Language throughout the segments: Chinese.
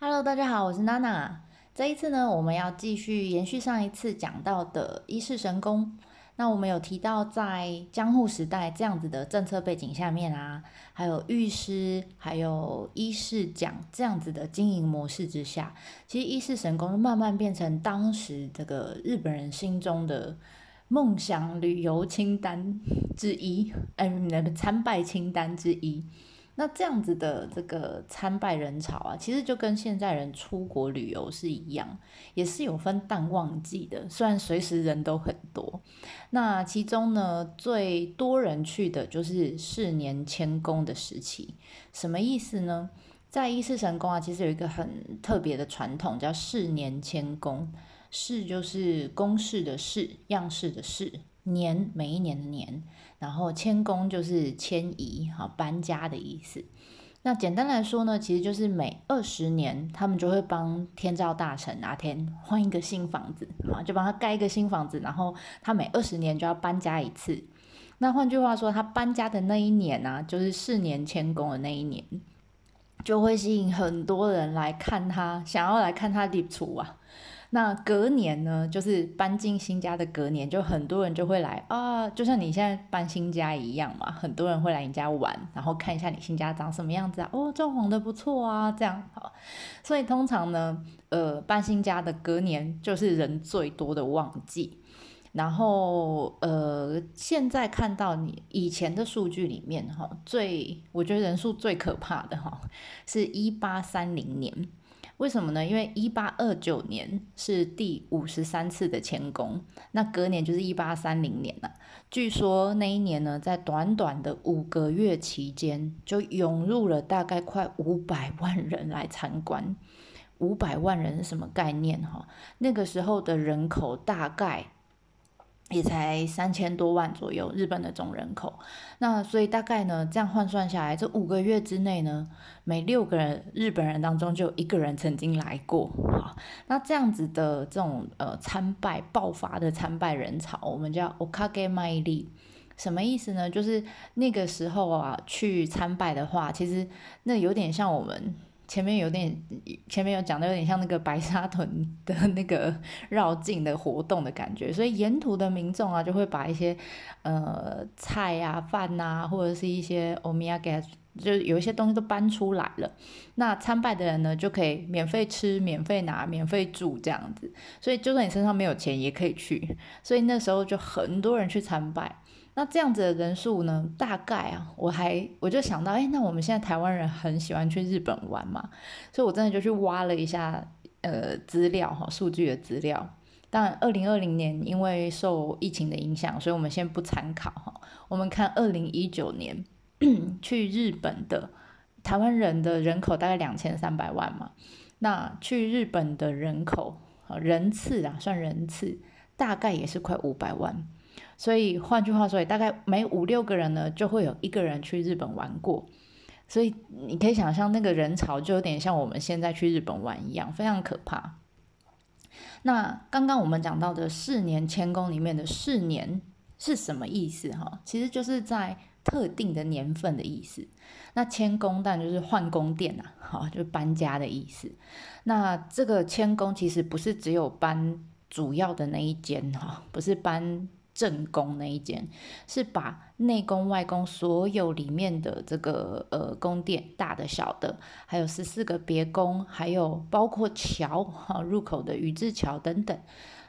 Hello，大家好，我是娜娜。这一次呢，我们要继续延续上一次讲到的一世神功。那我们有提到，在江户时代这样子的政策背景下面啊，还有御师、还有医世讲这样子的经营模式之下，其实一世神功慢慢变成当时这个日本人心中的梦想旅游清单之一，嗯，参拜清单之一。那这样子的这个参拜人潮啊，其实就跟现在人出国旅游是一样，也是有分淡旺季的。虽然随时人都很多，那其中呢最多人去的就是四年迁宫的时期。什么意思呢？在一世神宫啊，其实有一个很特别的传统，叫四年迁宫。四就是公式的式，样式的式。年每一年的年，然后迁宫就是迁移哈搬家的意思。那简单来说呢，其实就是每二十年，他们就会帮天照大神哪天换一个新房子啊，就帮他盖一个新房子，然后他每二十年就要搬家一次。那换句话说，他搬家的那一年呢，就是四年迁宫的那一年，就会吸引很多人来看他，想要来看他立储啊。那隔年呢，就是搬进新家的隔年，就很多人就会来啊，就像你现在搬新家一样嘛，很多人会来你家玩，然后看一下你新家长什么样子啊，哦，装潢的不错啊，这样好。所以通常呢，呃，搬新家的隔年就是人最多的旺季。然后呃，现在看到你以前的数据里面哈，最我觉得人数最可怕的哈，是一八三零年。为什么呢？因为一八二九年是第五十三次的迁宫，那隔年就是一八三零年了。据说那一年呢，在短短的五个月期间，就涌入了大概快五百万人来参观。五百万人是什么概念？哈，那个时候的人口大概。也才三千多万左右，日本的总人口。那所以大概呢，这样换算下来，这五个月之内呢，每六个人日本人当中就有一个人曾经来过。好，那这样子的这种呃参拜爆发的参拜人潮，我们叫 okage 卖力，什么意思呢？就是那个时候啊，去参拜的话，其实那有点像我们。前面有点，前面有讲的有点像那个白沙屯的那个绕境的活动的感觉，所以沿途的民众啊，就会把一些呃菜啊、饭啊，或者是一些欧米茄，就有一些东西都搬出来了。那参拜的人呢，就可以免费吃、免费拿、免费住这样子。所以就算你身上没有钱，也可以去。所以那时候就很多人去参拜。那这样子的人数呢？大概啊，我还我就想到，哎，那我们现在台湾人很喜欢去日本玩嘛，所以我真的就去挖了一下呃资料哈，数据的资料。当然，二零二零年因为受疫情的影响，所以我们先不参考哈。我们看二零一九年去日本的台湾人的人口大概两千三百万嘛，那去日本的人口人次啊，算人次大概也是快五百万。所以换句话说，大概每五六个人呢，就会有一个人去日本玩过。所以你可以想象，那个人潮就有点像我们现在去日本玩一样，非常可怕。那刚刚我们讲到的四年迁宫里面的四年是什么意思？哈，其实就是在特定的年份的意思。那迁宫但就是换宫殿呐，好，就搬家的意思。那这个迁宫其实不是只有搬主要的那一间哈，不是搬。正宫那一间是把内宫外宫所有里面的这个呃宫殿，大的小的，还有十四个别宫，还有包括桥 哈入口的宇治桥等等，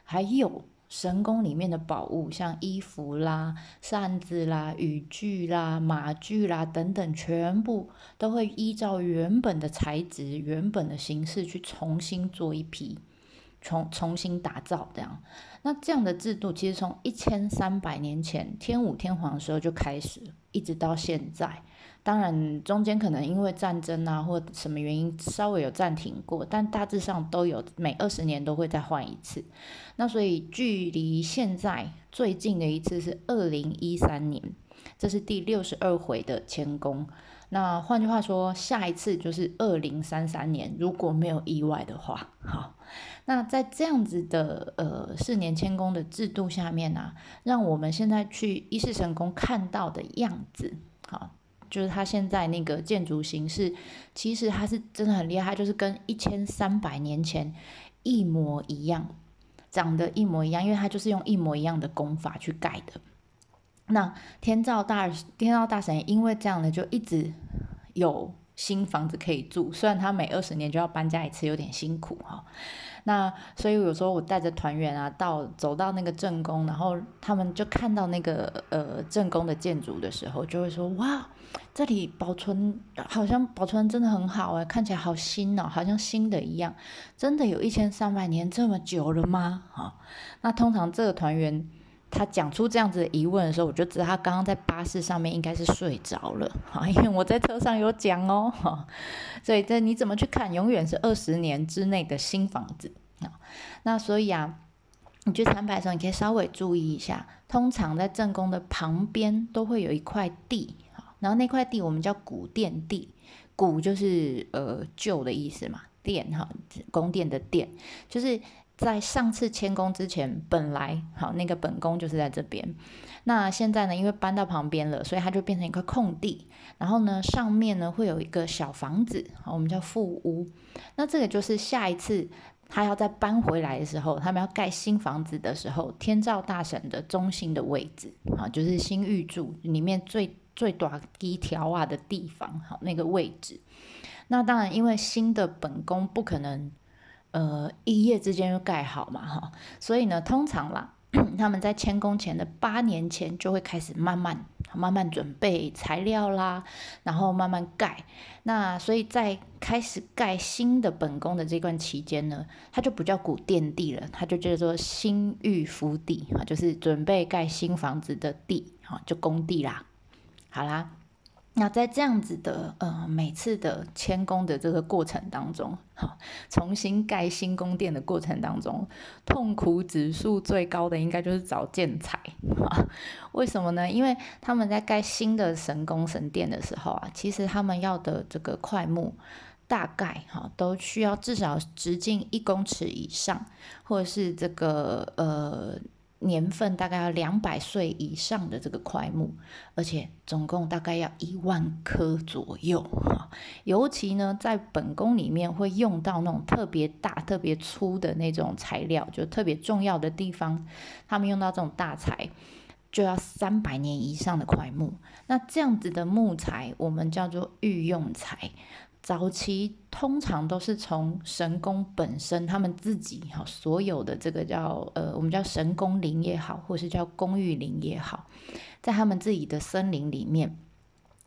还有神宫里面的宝物，像衣服啦、扇子啦、雨具啦、马具啦等等，全部都会依照原本的材质、原本的形式去重新做一批。重重新打造这样，那这样的制度其实从一千三百年前天武天皇的时候就开始，一直到现在。当然中间可能因为战争啊或什么原因稍微有暂停过，但大致上都有每二十年都会再换一次。那所以距离现在最近的一次是二零一三年，这是第六十二回的迁宫。那换句话说，下一次就是二零三三年，如果没有意外的话，好。那在这样子的呃四年迁宫的制度下面呢，让我们现在去一世神宫看到的样子，好，就是它现在那个建筑形式，其实它是真的很厉害，就是跟一千三百年前一模一样，长得一模一样，因为它就是用一模一样的功法去盖的。那天照大天照大神因为这样呢，就一直有新房子可以住，虽然他每二十年就要搬家一次，有点辛苦哈。那所以有时候我带着团员啊，到走到那个正宫，然后他们就看到那个呃正宫的建筑的时候，就会说哇，这里保存好像保存真的很好哎，看起来好新哦，好像新的一样，真的有一千三百年这么久了吗？哈，那通常这个团员。他讲出这样子的疑问的时候，我就知道他刚刚在巴士上面应该是睡着了，哈，因为我在车上有讲哦，哈，所以这你怎么去看，永远是二十年之内的新房子啊。那所以啊，你去参拜的时候，你可以稍微注意一下，通常在正宫的旁边都会有一块地，哈，然后那块地我们叫古殿地，古就是呃旧的意思嘛，殿哈，宫殿的殿就是。在上次迁宫之前，本来好那个本宫就是在这边。那现在呢，因为搬到旁边了，所以它就变成一块空地。然后呢，上面呢会有一个小房子，好我们叫副屋。那这个就是下一次他要再搬回来的时候，他们要盖新房子的时候，天照大神的中心的位置，好，就是新玉柱里面最最短一条啊的地方，好那个位置。那当然，因为新的本宫不可能。呃，一夜之间就盖好嘛，哈，所以呢，通常啦，他们在迁工前的八年前就会开始慢慢、慢慢准备材料啦，然后慢慢盖。那所以在开始盖新的本宫的这段期间呢，它就不叫古殿地了，它就叫做新玉福地啊，就是准备盖新房子的地，哈，就工地啦。好啦。那在这样子的呃每次的迁宫的这个过程当中，哈，重新盖新宫殿的过程当中，痛苦指数最高的应该就是找建材啊。为什么呢？因为他们在盖新的神宫神殿的时候啊，其实他们要的这个块木大概哈都需要至少直径一公尺以上，或者是这个呃。年份大概要两百岁以上的这个块木，而且总共大概要一万颗左右哈。尤其呢，在本宫里面会用到那种特别大、特别粗的那种材料，就特别重要的地方，他们用到这种大材，就要三百年以上的块木。那这样子的木材，我们叫做御用材。早期通常都是从神宫本身，他们自己哈所有的这个叫呃，我们叫神宫林也好，或是叫公寓林也好，在他们自己的森林里面，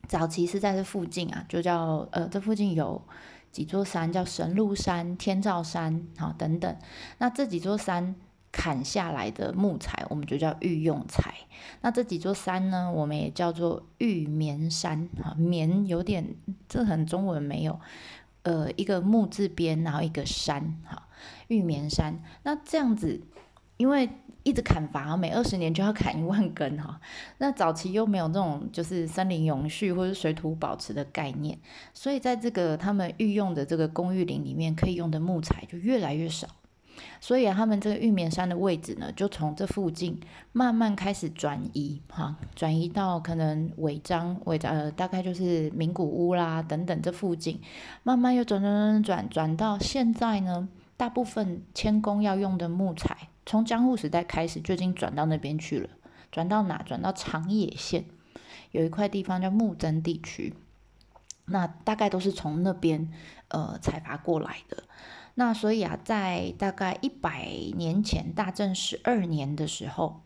早期是在这附近啊，就叫呃，这附近有几座山，叫神鹿山、天照山，好等等，那这几座山。砍下来的木材，我们就叫御用材。那这几座山呢，我们也叫做玉棉山啊。棉有点，这很中文没有，呃，一个木字边，然后一个山，哈，玉棉山。那这样子，因为一直砍伐，每二十年就要砍一万根，哈。那早期又没有这种就是森林永续或者水土保持的概念，所以在这个他们御用的这个公寓林里面，可以用的木材就越来越少。所以啊，他们这个玉棉山的位置呢，就从这附近慢慢开始转移，哈，转移到可能违章、违章呃，大概就是名古屋啦等等这附近，慢慢又转转转转转到现在呢，大部分迁工要用的木材，从江户时代开始就已经转到那边去了，转到哪？转到长野县有一块地方叫木曾地区，那大概都是从那边呃采伐过来的。那所以啊，在大概一百年前，大正十二年的时候，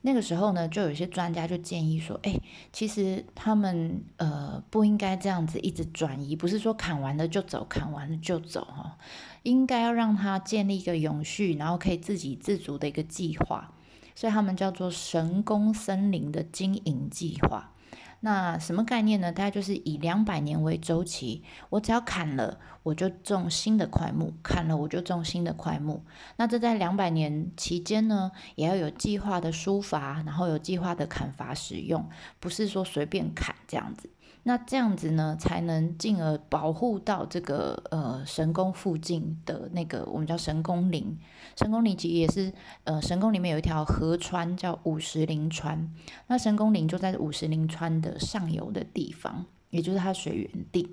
那个时候呢，就有些专家就建议说，哎，其实他们呃不应该这样子一直转移，不是说砍完了就走，砍完了就走哈，应该要让他建立一个永续，然后可以自给自足的一个计划，所以他们叫做神宫森林的经营计划。那什么概念呢？大概就是以两百年为周期，我只要砍了，我就种新的块木；砍了，我就种新的块木。那这在两百年期间呢，也要有计划的疏伐，然后有计划的砍伐使用，不是说随便砍这样子。那这样子呢，才能进而保护到这个呃神宫附近的那个我们叫神宫林。神宫林其实也是呃神宫里面有一条河川叫五十铃川，那神宫林就在五十铃川的上游的地方，也就是它水源地。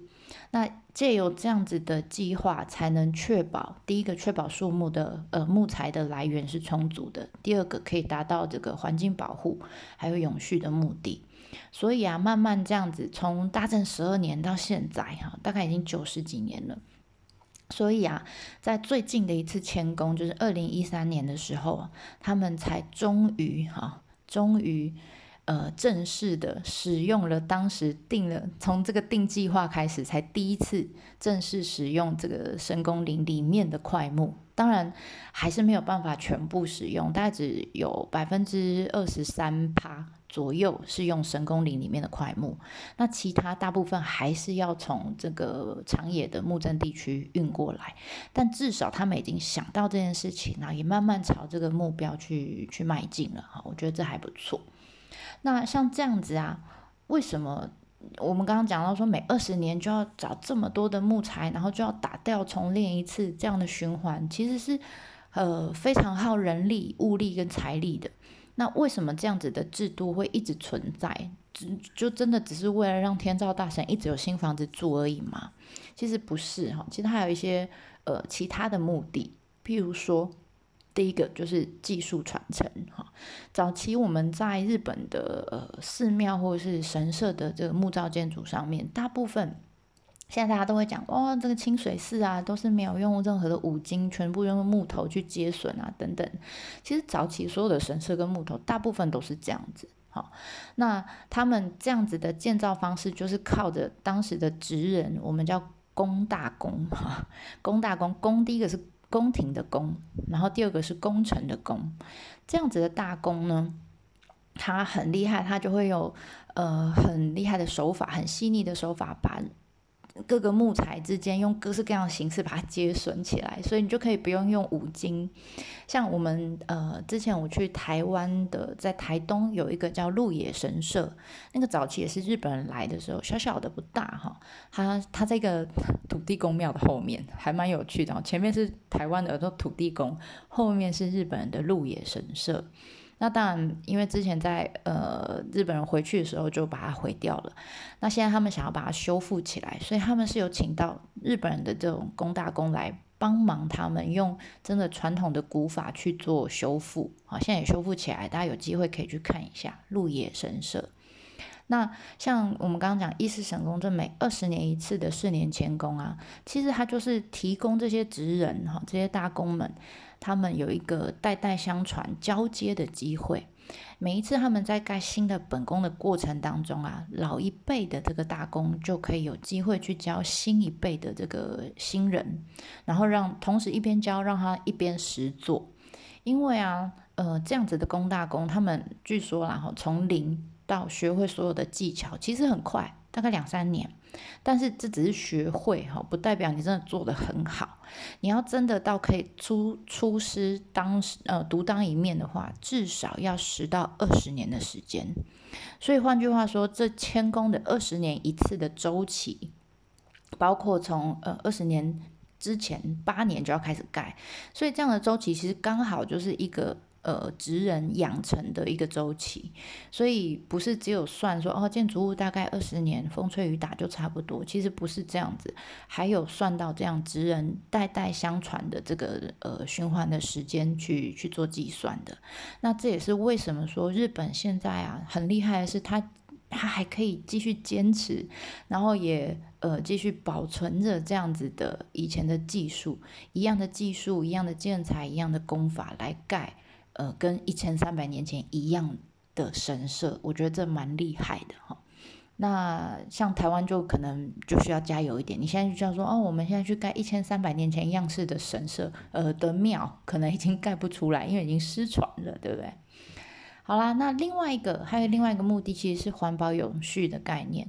那借由这样子的计划，才能确保第一个确保树木的呃木材的来源是充足的，第二个可以达到这个环境保护还有永续的目的。所以啊，慢慢这样子，从大正十二年到现在哈，大概已经九十几年了。所以啊，在最近的一次迁工，就是二零一三年的时候，他们才终于哈，终于呃正式的使用了当时定了从这个定计划开始，才第一次正式使用这个深宫林里面的块木。当然还是没有办法全部使用，大概只有百分之二十三趴。左右是用神宫林里面的块木，那其他大部分还是要从这个长野的木镇地区运过来。但至少他们已经想到这件事情，那也慢慢朝这个目标去去迈进了哈。我觉得这还不错。那像这样子啊，为什么我们刚刚讲到说每二十年就要找这么多的木材，然后就要打掉重练一次这样的循环，其实是呃非常耗人力、物力跟财力的。那为什么这样子的制度会一直存在？只就真的只是为了让天照大神一直有新房子住而已吗？其实不是哈，其实还有一些呃其他的目的。譬如说，第一个就是技术传承哈。早期我们在日本的呃寺庙或者是神社的这个木造建筑上面，大部分。现在大家都会讲，哇，这个清水寺啊，都是没有用任何的五金，全部用木头去接榫啊，等等。其实早期所有的神社跟木头，大部分都是这样子。好，那他们这样子的建造方式，就是靠着当时的职人，我们叫工大工哈，工大工，工第一个是宫廷的宫，然后第二个是工程的工，这样子的大工呢，他很厉害，他就会有呃很厉害的手法，很细腻的手法把。各个木材之间用各式各样的形式把它接榫起来，所以你就可以不用用五金。像我们呃之前我去台湾的，在台东有一个叫鹿野神社，那个早期也是日本人来的时候，小小的不大哈，它它这个土地公庙的后面还蛮有趣的，前面是台湾的土地公，后面是日本人的鹿野神社。那当然，因为之前在呃日本人回去的时候就把它毁掉了。那现在他们想要把它修复起来，所以他们是有请到日本人的这种工大工来帮忙，他们用真的传统的古法去做修复。好，现在也修复起来，大家有机会可以去看一下鹿野神社。那像我们刚刚讲一世神功，这每二十年一次的四年前宫啊，其实它就是提供这些职人哈，这些大工们。他们有一个代代相传交接的机会，每一次他们在盖新的本宫的过程当中啊，老一辈的这个大工就可以有机会去教新一辈的这个新人，然后让同时一边教，让他一边实做。因为啊，呃，这样子的工大工，他们据说然后从零到学会所有的技巧，其实很快，大概两三年。但是这只是学会哈，不代表你真的做得很好。你要真的到可以出出师当呃独当一面的话，至少要十到二十年的时间。所以换句话说，这谦恭的二十年一次的周期，包括从呃二十年之前八年就要开始盖，所以这样的周期其实刚好就是一个。呃，职人养成的一个周期，所以不是只有算说哦，建筑物大概二十年风吹雨打就差不多，其实不是这样子，还有算到这样职人代代相传的这个呃循环的时间去去做计算的。那这也是为什么说日本现在啊很厉害的是，他他还可以继续坚持，然后也呃继续保存着这样子的以前的技术，一样的技术，一样的建材，一样的功法来盖。呃，跟一千三百年前一样的神社，我觉得这蛮厉害的哈。那像台湾就可能就需要加油一点。你现在就叫说哦，我们现在去盖一千三百年前样式的神社，呃的庙，可能已经盖不出来，因为已经失传了，对不对？好啦，那另外一个还有另外一个目的，其实是环保永续的概念。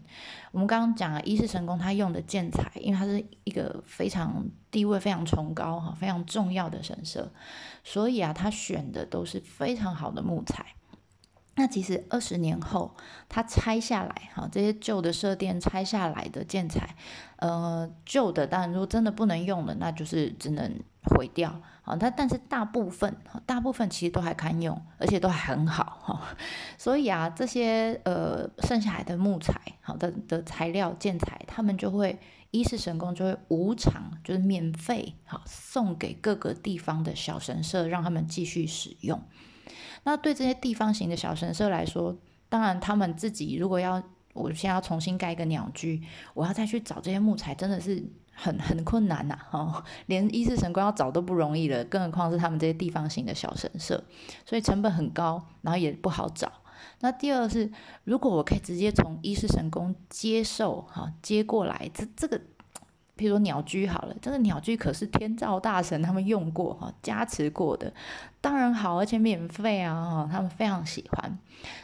我们刚刚讲了，一是神宫，它用的建材，因为它是一个非常地位非常崇高哈，非常重要的神社，所以啊，他选的都是非常好的木材。那其实二十年后，他拆下来，哈，这些旧的社殿拆下来的建材，呃，旧的当然如果真的不能用了，那就是只能毁掉，好，它但是大部分，大部分其实都还堪用，而且都还很好，哈，所以啊，这些呃剩下来的木材，好的的材料建材，他们就会一世神功就会无偿，就是免费，好送给各个地方的小神社，让他们继续使用。那对这些地方型的小神社来说，当然他们自己如果要，我现在要重新盖一个鸟居，我要再去找这些木材，真的是很很困难呐，哈，连一世神官要找都不容易了，更何况是他们这些地方型的小神社，所以成本很高，然后也不好找。那第二是，如果我可以直接从一世神宫接受，哈，接过来，这这个。比如说鸟居好了，这个鸟居可是天照大神他们用过哈，加持过的，当然好，而且免费啊哈，他们非常喜欢，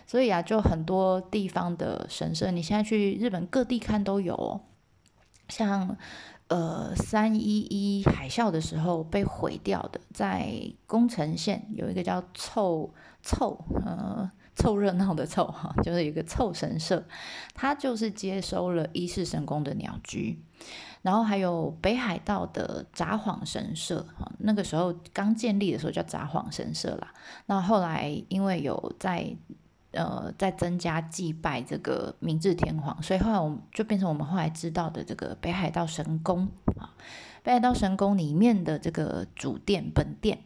所以啊，就很多地方的神社，你现在去日本各地看都有，哦像呃三一一海啸的时候被毁掉的，在宫城县有一个叫凑凑呃。凑热闹的凑哈，就是一个凑神社，它就是接收了伊势神宫的鸟居，然后还有北海道的札幌神社哈，那个时候刚建立的时候叫札幌神社啦，那后来因为有在呃在增加祭拜这个明治天皇，所以后来我们就变成我们后来知道的这个北海道神宫啊，北海道神宫里面的这个主殿本殿。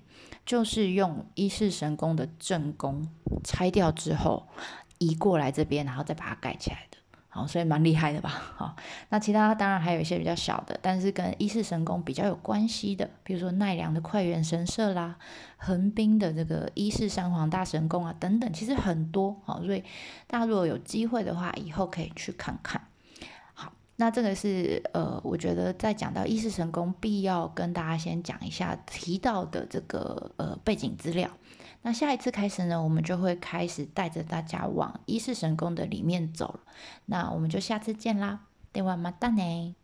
就是用一世神宫的正宫拆掉之后移过来这边，然后再把它盖起来的，好，所以蛮厉害的吧？好，那其他当然还有一些比较小的，但是跟一世神宫比较有关系的，比如说奈良的快元神社啦，横滨的这个一世三皇大神宫啊等等，其实很多，好，所以大家如果有机会的话，以后可以去看看。那这个是呃，我觉得在讲到一世神功，必要跟大家先讲一下提到的这个呃背景资料。那下一次开始呢，我们就会开始带着大家往一世神功的里面走了。那我们就下次见啦，电话马达呢。